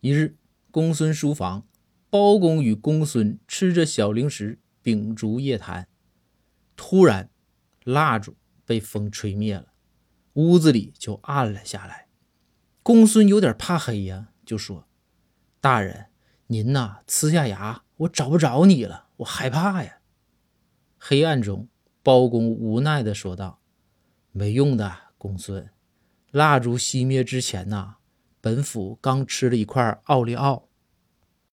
一日，公孙书房，包公与公孙吃着小零食，秉烛夜谈。突然，蜡烛被风吹灭了，屋子里就暗了下来。公孙有点怕黑呀，就说：“大人，您呐，呲下牙，我找不着你了，我害怕呀。”黑暗中，包公无奈的说道：“没用的，公孙，蜡烛熄灭之前呐。”本府刚吃了一块奥利奥，